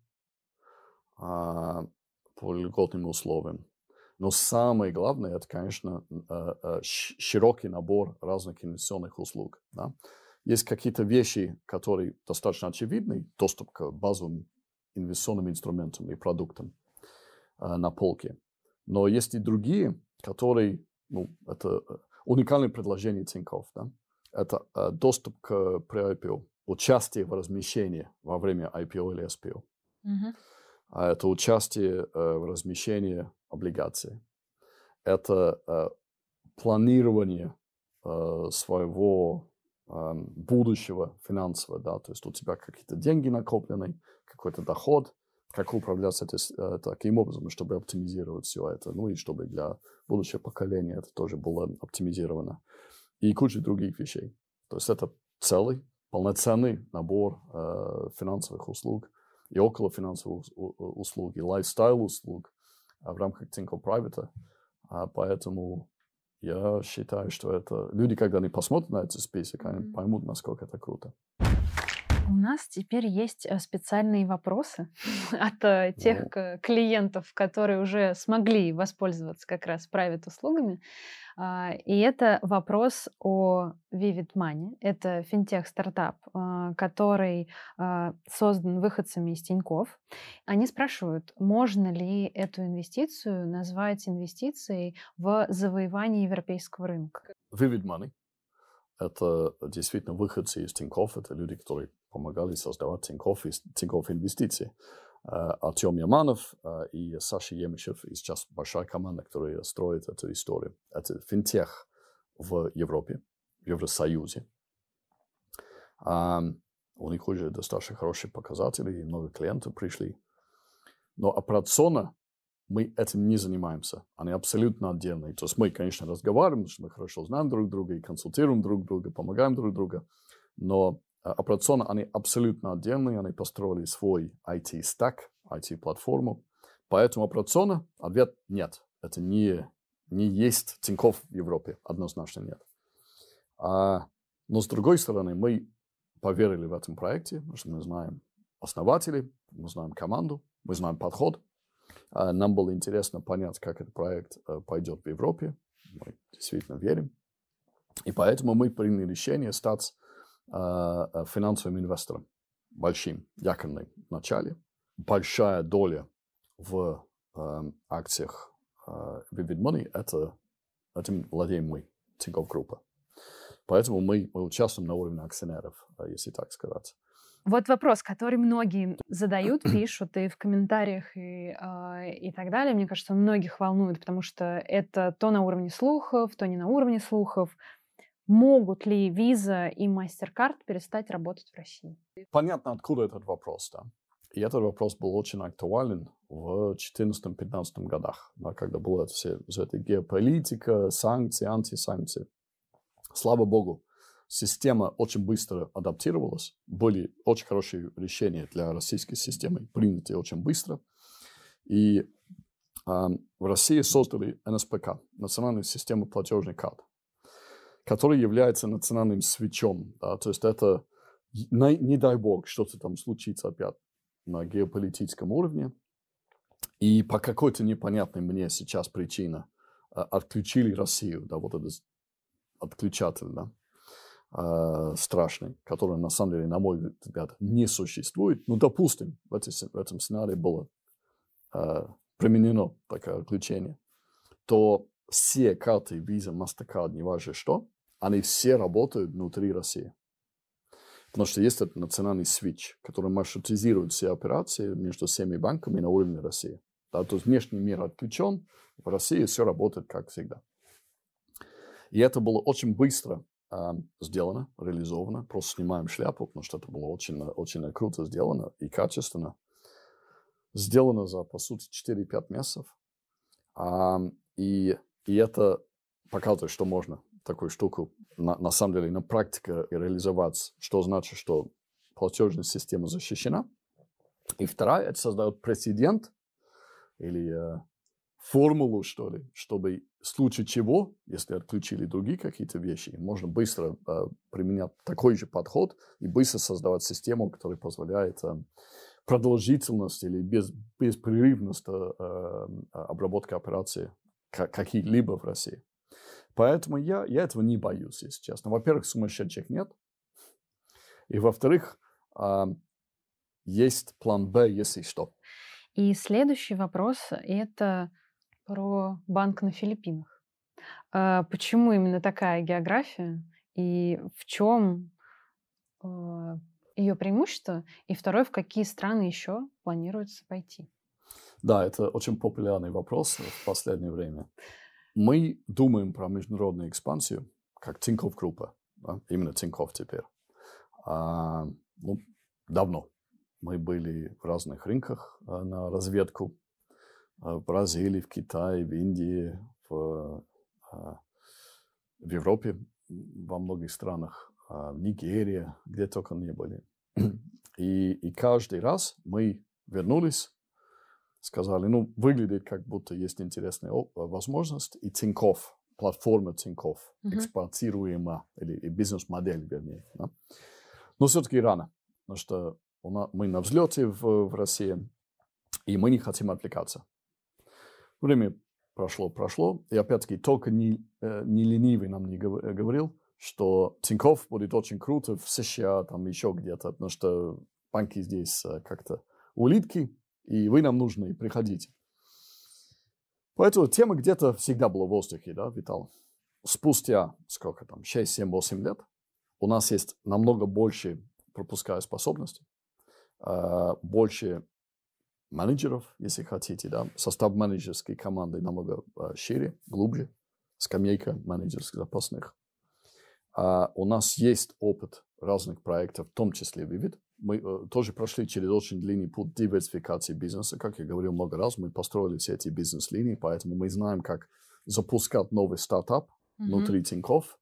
по льготным условиям. Но самое главное, это, конечно, э, э, широкий набор разных инвестиционных услуг. Да? Есть какие-то вещи, которые достаточно очевидны, доступ к базовым инвестиционным инструментам и продуктам э, на полке. Но есть и другие, которые, ну, это уникальное предложение Тинькофф. Да? Это доступ к pre-IPO, участие в размещении во время IPO или SPO. Mm-hmm. Это участие в размещении облигации. Это э, планирование э, своего э, будущего финансового, да, то есть у тебя какие-то деньги накоплены, какой-то доход, как управлять это, э, таким образом, чтобы оптимизировать все это, ну и чтобы для будущего поколения это тоже было оптимизировано. И куча других вещей. То есть это целый полноценный набор э, финансовых услуг и около финансовых услуг, и лайфстайл услуг в рамках Tinko Private. А поэтому я считаю, что это люди, когда они посмотрят на этот список, они поймут, насколько это круто. У нас теперь есть э, специальные вопросы от э, тех ну. клиентов, которые уже смогли воспользоваться как раз private услугами. А, и это вопрос о Vivid Money. Это финтех-стартап, который создан выходцами из Тиньков. Они спрашивают, можно ли эту инвестицию назвать инвестицией в завоевание европейского рынка? Vivid Money это действительно выходцы из Тинькофф, это люди, которые помогали создавать Тинькофф, Тинькофф инвестиции. Артем Яманов и Саша Емишев и сейчас большая команда, которая строит эту историю. Это финтех в Европе, в Евросоюзе. У них уже достаточно хорошие показатели, и много клиентов пришли. Но операционно мы этим не занимаемся. Они абсолютно отдельные. То есть мы, конечно, разговариваем, что мы хорошо знаем друг друга и консультируем друг друга, помогаем друг другу, но а, операционно они абсолютно отдельные, они построили свой IT-стак, IT-платформу. Поэтому операционно ответ нет. Это не, не есть Тинькофф в Европе, однозначно нет. А, но с другой стороны, мы поверили в этом проекте, потому что мы знаем основателей, мы знаем команду, мы знаем подход. А, нам было интересно понять, как этот проект э, пойдет в Европе. Мы действительно верим. И поэтому мы приняли решение стать Э, э, финансовым инвестором, большим, якорным в начале. Большая доля в э, акциях Vivid Money это, этим владеем мы, Тинькофф Группа. Поэтому мы, мы участвуем на уровне акционеров, если так сказать. Вот вопрос, который многие задают, пишут и в комментариях, и, э, и так далее. Мне кажется, многих волнует, потому что это то на уровне слухов, то не на уровне слухов могут ли Visa и MasterCard перестать работать в России? Понятно, откуда этот вопрос, да. И этот вопрос был очень актуален в 2014-2015 годах, да, когда была все, вся эта геополитика, санкции, антисанкции. Слава богу, система очень быстро адаптировалась. Были очень хорошие решения для российской системы, приняты очень быстро. И э, в России создали НСПК, Национальную систему платежных карт который является национальным свечом. Да? То есть это, не, не дай бог, что-то там случится опять на геополитическом уровне. И по какой-то непонятной мне сейчас причине а, отключили Россию, да, вот этот отключатель, да, э, страшный, который на самом деле, на мой взгляд, не существует. Ну, допустим, в, эти, в этом сценарии было э, применено такое отключение, то все карты Visa, MasterCard, неважно что, они все работают внутри России. Потому что есть этот национальный свич, который маршрутизирует все операции между всеми банками на уровне России. Да, то есть внешний мир отключен, в России все работает как всегда. И это было очень быстро сделано, реализовано. Просто снимаем шляпу, потому что это было очень, очень круто сделано и качественно. Сделано за, по сути, 4-5 месяцев. Э, и, и это показывает, что можно такую штуку на, на самом деле на практике реализовать, что значит, что платежная система защищена. И вторая, это создает прецедент или э, формулу, что ли, чтобы в случае чего, если отключили другие какие-то вещи, можно быстро э, применять такой же подход и быстро создавать систему, которая позволяет э, продолжительность или без, беспрерывность э, э, обработки операций какие-либо в России. Поэтому я, я этого не боюсь, если честно. Во-первых, сумасшедших нет. И во-вторых, э, есть план Б, если что. И следующий вопрос – это про банк на Филиппинах. Э, почему именно такая география? И в чем э, ее преимущество? И второе, в какие страны еще планируется пойти? Да, это очень популярный вопрос в последнее время. Мы думаем про международную экспансию, как Тинькофф группа, да? именно Тинькофф теперь. А, ну, давно. Мы были в разных рынках а, на разведку. А, в Бразилии, в Китае, в Индии, в, а, в Европе, во многих странах. а, Нигерия, где только не были. И, и каждый раз мы вернулись, сказали, ну, выглядит как будто есть интересная возможность, и Тинькофф, платформа Тинькофф, эксплуатируема, или, или бизнес-модель, вернее. Да? Но все-таки рано, потому что у нас, мы на взлете в, в России, и мы не хотим отвлекаться. Время прошло, прошло, и опять-таки только не, э, не ленивый нам не говорил, что Тинькофф будет очень круто в США, там еще где-то, потому что банки здесь э, как-то улитки, и вы нам нужны, приходите. Поэтому тема где-то всегда была в воздухе, да, витала. Спустя, сколько там, 6, 7, 8 лет, у нас есть намного больше пропуская способности, э, больше менеджеров, если хотите, да, состав менеджерской команды намного э, шире, глубже, скамейка менеджерских запасных. А у нас есть опыт разных проектов, в том числе Vivid. Мы э, тоже прошли через очень длинный путь диверсификации бизнеса. Как я говорил много раз, мы построили все эти бизнес-линии, поэтому мы знаем, как запускать новый стартап mm-hmm. внутри Тинькофф,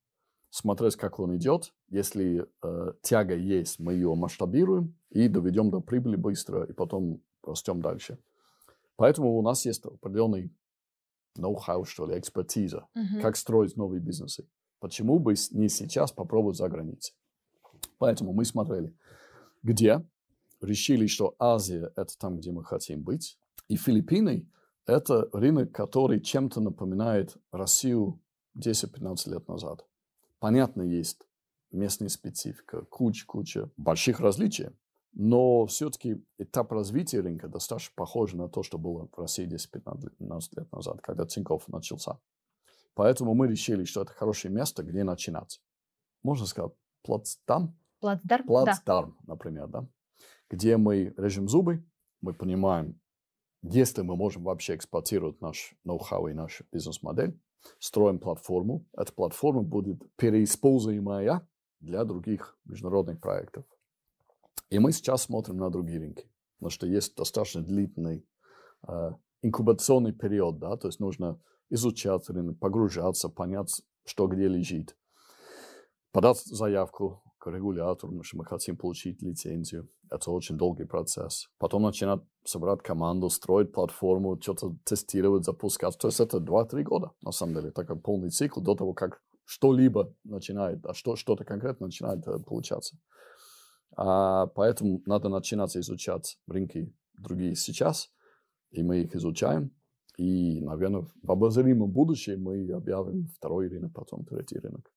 смотреть, как он идет. Если э, тяга есть, мы ее масштабируем и доведем до прибыли быстро, и потом растем дальше. Поэтому у нас есть определенный ноу-хау, что ли, экспертиза, mm-hmm. как строить новые бизнесы. Почему бы не сейчас попробовать за границей? Поэтому мы смотрели, где решили, что Азия – это там, где мы хотим быть, и Филиппины – это рынок, который чем-то напоминает Россию 10-15 лет назад. Понятно, есть местная специфика, куча-куча больших различий, но все-таки этап развития рынка достаточно похож на то, что было в России 10-15 лет назад, когда Тинькофф начался. Поэтому мы решили, что это хорошее место, где начинать. Можно сказать, плацдарм? Плацдарм, Плацдарм, да. например, да. Где мы режем зубы, мы понимаем, если мы можем вообще эксплуатировать наш ноу-хау и нашу бизнес-модель, строим платформу. Эта платформа будет переиспользуемая для других международных проектов. И мы сейчас смотрим на другие рынки, потому что есть достаточно длительный э, инкубационный период, да, то есть нужно изучать рынок, погружаться, понять, что где лежит, подать заявку к регулятору, что мы хотим получить лицензию. Это очень долгий процесс. Потом начинать собрать команду, строить платформу, что-то тестировать, запускать. То есть это 2-3 года, на самом деле. Такой полный цикл до того, как что-либо начинает, а что, что-то конкретно начинает э, получаться. А, поэтому надо начинать изучать рынки другие сейчас, и мы их изучаем. И, наверное, в обозримом будущем мы объявим второй рынок, потом третий рынок.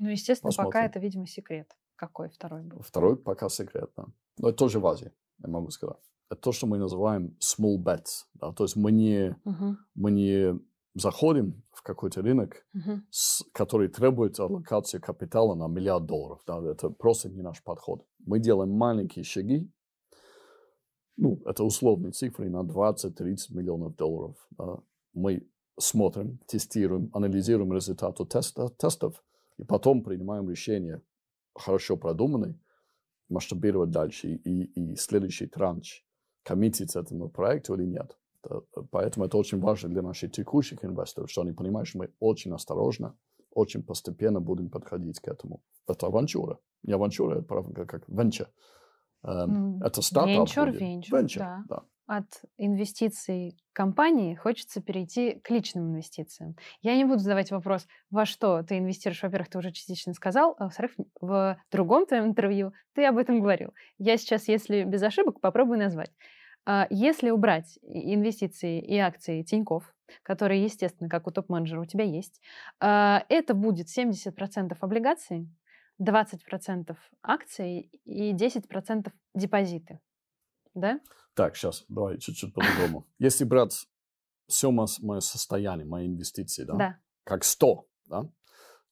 Ну, естественно, Посмотрим. пока это, видимо, секрет. Какой второй был? Второй пока секрет, да. Но это тоже в Азии, я могу сказать. Это то, что мы называем small bets. Да? То есть мы не, uh-huh. мы не заходим в какой-то рынок, uh-huh. с, который требует аллокации капитала на миллиард долларов. Да? Это просто не наш подход. Мы делаем маленькие шаги, ну, это условные цифры на 20-30 миллионов долларов. Да? Мы смотрим, тестируем, анализируем результаты теста, тестов, и потом принимаем решение, хорошо продуманное, масштабировать дальше и, и следующий транш, коммитить этому проекту или нет. Поэтому это очень важно для наших текущих инвесторов, что они понимают, что мы очень осторожно, очень постепенно будем подходить к этому. Это авантюра. Не авантюра, это правда как венчур. Эм, это стартап. Венчур, венчур, да. да. От инвестиций компании хочется перейти к личным инвестициям. Я не буду задавать вопрос, во что ты инвестируешь. Во-первых, ты уже частично сказал, а во-вторых, в другом твоем интервью ты об этом говорил. Я сейчас, если без ошибок, попробую назвать. А, если убрать инвестиции и акции Тиньков, которые, естественно, как у топ-менеджера у тебя есть, а, это будет 70% облигаций, 20% акций и 10% депозиты. Да? Так, сейчас, давай чуть-чуть по-другому. Если брать все мое состояние, мои инвестиции, да, да. как 100, да,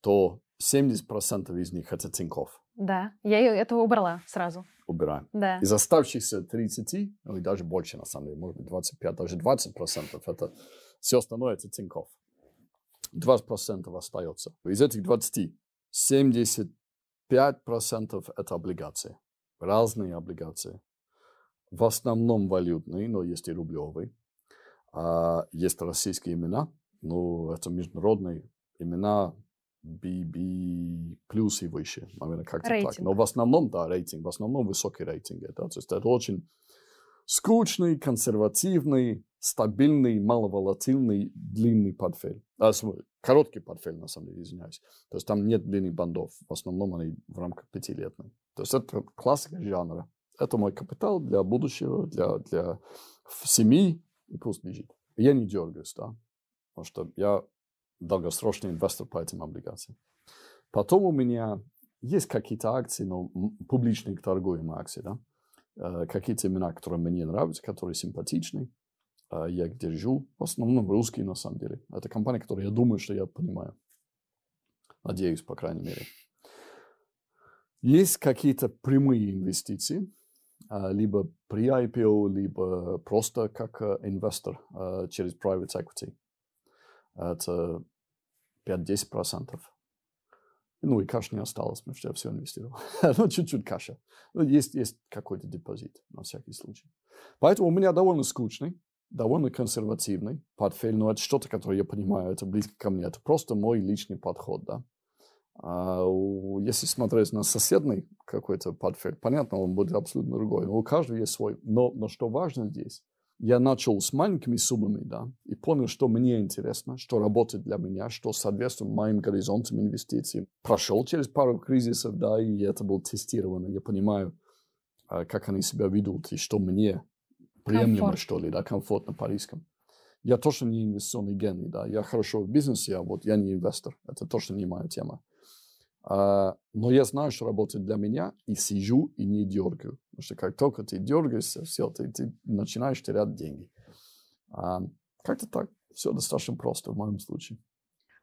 то 70% из них это Тиньков. Да, я этого убрала сразу. Убираем. Да. Из оставшихся 30, ну и даже больше, на самом деле, может быть, 25, даже 20%, это все остальное это Тиньков. 20% остается. Из этих 20, 75% это облигации. Разные облигации. В основном валютные, но есть и рублевые. А есть российские имена, но это международные имена BB плюс и выше, наверное, как-то Рейтинг. так. Но в основном, да, рейтинг, в основном высокий рейтинг. Да, то есть это очень скучный, консервативный, стабильный, маловолатильный, длинный портфель. А, короткий портфель, на самом деле, извиняюсь. То есть там нет длинных бандов. В основном они в рамках пятилетных. То есть это классика жанра. Это мой капитал для будущего, для, для семьи, и пусть лежит. Я не дергаюсь, да, потому что я долгосрочный инвестор по этим облигациям. Потом у меня есть какие-то акции, но м- публичные торгуемые акции, да, Э, какие-то имена, которые мне нравятся, которые симпатичны, э, я их держу, в основном русские на самом деле. Это компания, которую я думаю, что я понимаю. Надеюсь, по крайней мере. Есть какие-то прямые инвестиции, а, либо при IPO, либо просто как э, инвестор э, через private equity. Это 5-10%. Ну и каш не осталось, потому что я все инвестировал. ну, чуть-чуть каша. Ну, есть, есть какой-то депозит, на всякий случай. Поэтому у меня довольно скучный, довольно консервативный портфель, но это что-то, которое я понимаю, это близко ко мне. Это просто мой личный подход, да. А если смотреть на соседний какой-то портфель, понятно, он будет абсолютно другой. Но у каждого есть свой. Но, но что важно здесь, я начал с маленькими суммами, да, и понял, что мне интересно, что работает для меня, что соответствует моим горизонтам инвестиций. Прошел через пару кризисов, да, и это было тестировано. Я понимаю, а, как они себя ведут, и что мне приемлемо, Комфорт. что ли, да, комфортно по рискам. Я точно не инвестиционный гений, да, я хорошо в бизнесе, а вот я не инвестор, это точно не моя тема. А, но я знаю, что работает для меня, и сижу, и не дергаю. Потому что как только ты дергаешься, все, ты, ты начинаешь терять деньги. А, как-то так. Все достаточно просто в моем случае.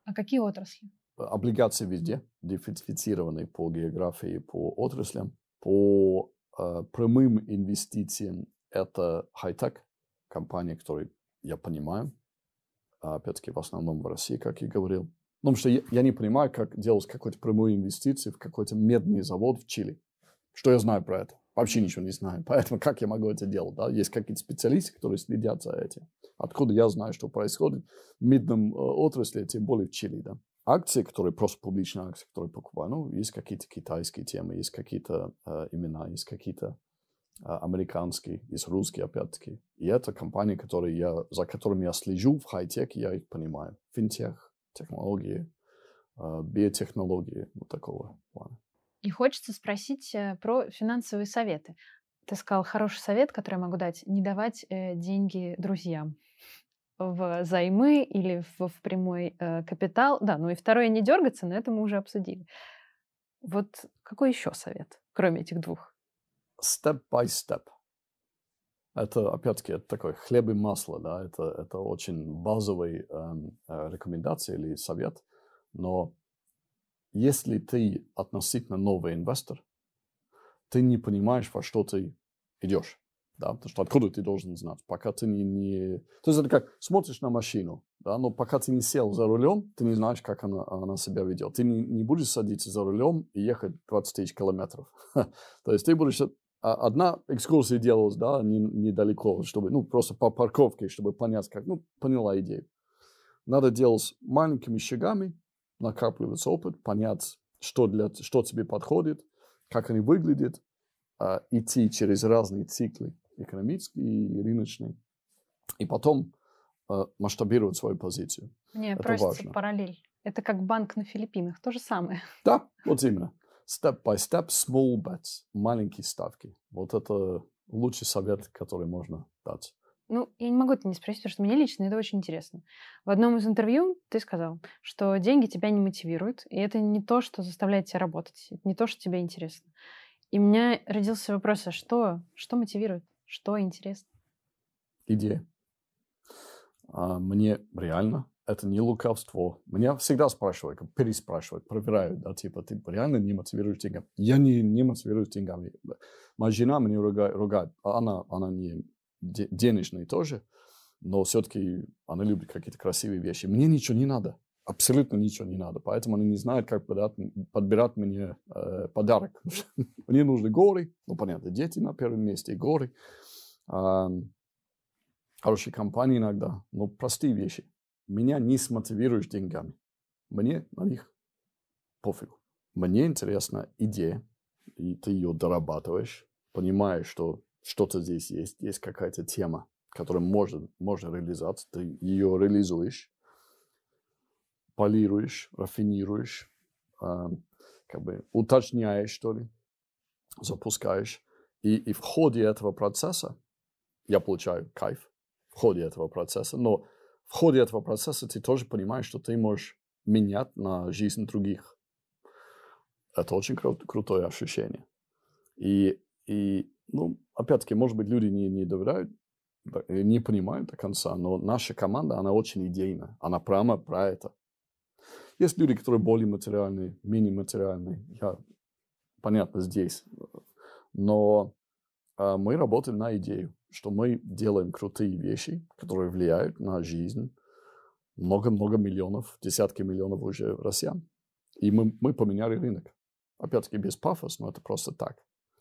А какие отрасли? Облигации везде, дифференцированные по географии, по отраслям. По э, прямым инвестициям это хай-тек, компания, которую я понимаю. А, Опять-таки, в основном в России, как я говорил. Ну, Потому что я, я не понимаю, как делать какую-то прямую инвестицию в какой-то медный завод в Чили. Что я знаю про это? Вообще ничего не знаю. Поэтому как я могу это делать? Да? Есть какие-то специалисты, которые следят за этим. Откуда я знаю, что происходит в медном э, отрасли, тем более в Чили. Да? Акции, которые просто публичные акции, которые покупаю, ну, есть какие-то китайские темы, есть какие-то э, имена, есть какие-то э, американские, есть русские, опять-таки. И это компании, которые я, за которыми я слежу в хай-теке, я их понимаю. Финтех, технологии, э, биотехнологии, вот такого плана. И хочется спросить э, про финансовые советы. Ты сказал хороший совет, который я могу дать, не давать э, деньги друзьям в займы или в, в прямой э, капитал. Да, ну и второе не дергаться, но это мы уже обсудили. Вот какой еще совет, кроме этих двух? Step by step. Это, опять-таки, это такой хлеб и масло, да, это, это очень базовый эм, э, рекомендация или совет, но если ты относительно новый инвестор, ты не понимаешь, во что ты идешь, да, потому что откуда ты должен знать, пока ты не, не... То есть это как смотришь на машину, да, но пока ты не сел за рулем, ты не знаешь, как она, она себя ведет. Ты не, не будешь садиться за рулем и ехать 20 тысяч километров. То есть ты будешь... а, Одна экскурсия делалась, да, не- недалеко, чтобы, ну, просто по парковке, чтобы понять, как, ну, поняла идею. Надо делать маленькими шагами, накапливается опыт, понять, что, для, что тебе подходит, как они выглядят, а, идти через разные циклы, экономические и рыночные, и потом а, масштабировать свою позицию. Мне Это просится важно. параллель. Это как банк на Филиппинах, то же самое. Да, вот именно. Step by step, small bets, маленькие ставки. Вот это лучший совет, который можно дать. Ну, я не могу это не спросить, потому что мне лично это очень интересно. В одном из интервью ты сказал, что деньги тебя не мотивируют, и это не то, что заставляет тебя работать, это не то, что тебе интересно. И у меня родился вопрос, а что, что мотивирует, что интересно? идея. А, мне реально это не лукавство. Меня всегда спрашивают, переспрашивают, проверяют, да, типа, ты реально не мотивируешь деньгами. Я не, не мотивируюсь деньгами. Моя жена меня ругает, ругает. А она, она не де- денежная тоже, но все-таки она любит какие-то красивые вещи. Мне ничего не надо. Абсолютно ничего не надо. Поэтому они не знают, как подать, подбирать мне э, подарок. Мне нужны горы. Ну, понятно, дети на первом месте, горы. Ам, хорошие компании иногда, но простые вещи. Меня не смотивируешь деньгами. Мне на них пофиг. Мне интересна идея, и ты ее дорабатываешь, понимаешь, что что-то здесь есть, есть какая-то тема, которая может, можно реализовать, ты ее реализуешь, полируешь, рафинируешь, э, как бы уточняешь, что ли, запускаешь. И, и в ходе этого процесса я получаю кайф в ходе этого процесса, но в ходе этого процесса ты тоже понимаешь, что ты можешь менять на жизнь других. Это очень кру- крутое ощущение. И, и ну, опять-таки, может быть, люди не, не доверяют, не понимают до конца, но наша команда, она очень идейная. Она прямо про это. Есть люди, которые более материальные, менее материальные. Я, понятно, здесь. Но э, мы работаем на идею, что мы делаем крутые вещи, которые влияют на жизнь много-много миллионов, десятки миллионов уже россиян. И мы, мы поменяли рынок. Опять-таки без пафоса, но это просто так.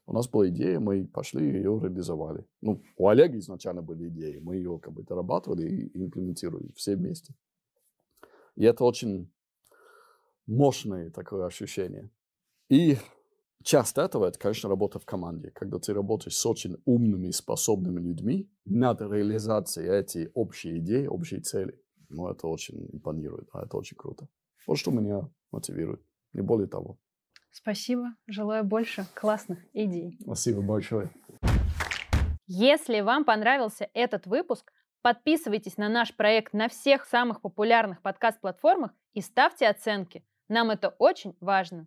У нас была идея, мы пошли и ее реализовали. Ну, у Олега изначально были идеи, мы ее как бы дорабатывали и имплементировали все вместе. И это очень мощное такое ощущение. И часть этого, это, конечно, работа в команде. Когда ты работаешь с очень умными, способными людьми над реализацией этой общей идеи, общей цели. Ну, это очень импонирует, а это очень круто. Вот что меня мотивирует, не более того. Спасибо. Желаю больше классных идей. Спасибо большое. Если вам понравился этот выпуск, подписывайтесь на наш проект на всех самых популярных подкаст-платформах и ставьте оценки. Нам это очень важно.